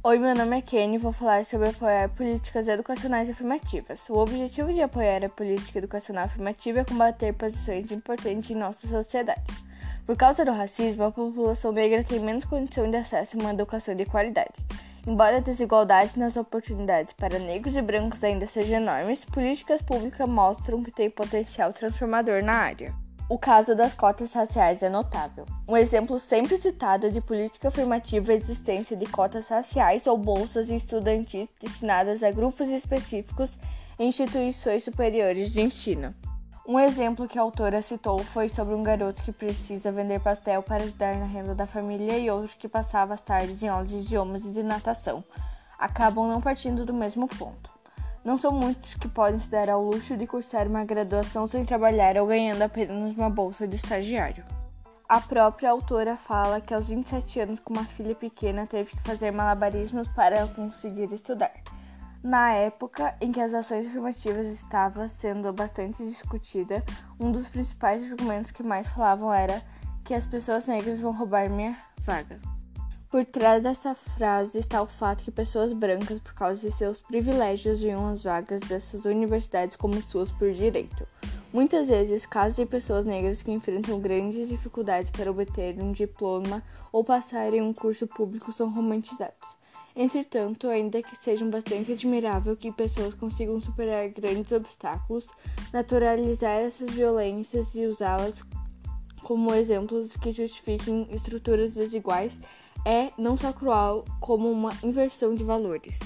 Oi, meu nome é Kenny e vou falar sobre apoiar políticas educacionais afirmativas. O objetivo de apoiar a política educacional afirmativa é combater posições importantes em nossa sociedade. Por causa do racismo, a população negra tem menos condição de acesso a uma educação de qualidade. Embora a desigualdade nas oportunidades para negros e brancos ainda sejam enormes, políticas públicas mostram que tem potencial transformador na área. O caso das cotas raciais é notável. Um exemplo sempre citado de política afirmativa é a existência de cotas raciais ou bolsas estudantis destinadas a grupos específicos em instituições superiores de ensino. Um exemplo que a autora citou foi sobre um garoto que precisa vender pastel para ajudar na renda da família e outro que passava as tardes em aulas de idiomas e de natação. Acabam não partindo do mesmo ponto. Não são muitos que podem se dar ao luxo de cursar uma graduação sem trabalhar ou ganhando apenas uma bolsa de estagiário. A própria autora fala que aos 27 anos, com uma filha pequena, teve que fazer malabarismos para conseguir estudar. Na época em que as ações afirmativas estavam sendo bastante discutida, um dos principais argumentos que mais falavam era que as pessoas negras vão roubar minha vaga. Por trás dessa frase está o fato que pessoas brancas, por causa de seus privilégios, viam as vagas dessas universidades como suas por direito. Muitas vezes, casos de pessoas negras que enfrentam grandes dificuldades para obter um diploma ou passarem um curso público são romantizados. Entretanto, ainda que seja bastante admirável que pessoas consigam superar grandes obstáculos, naturalizar essas violências e usá-las como exemplos que justifiquem estruturas desiguais é não só cruel, como uma inversão de valores.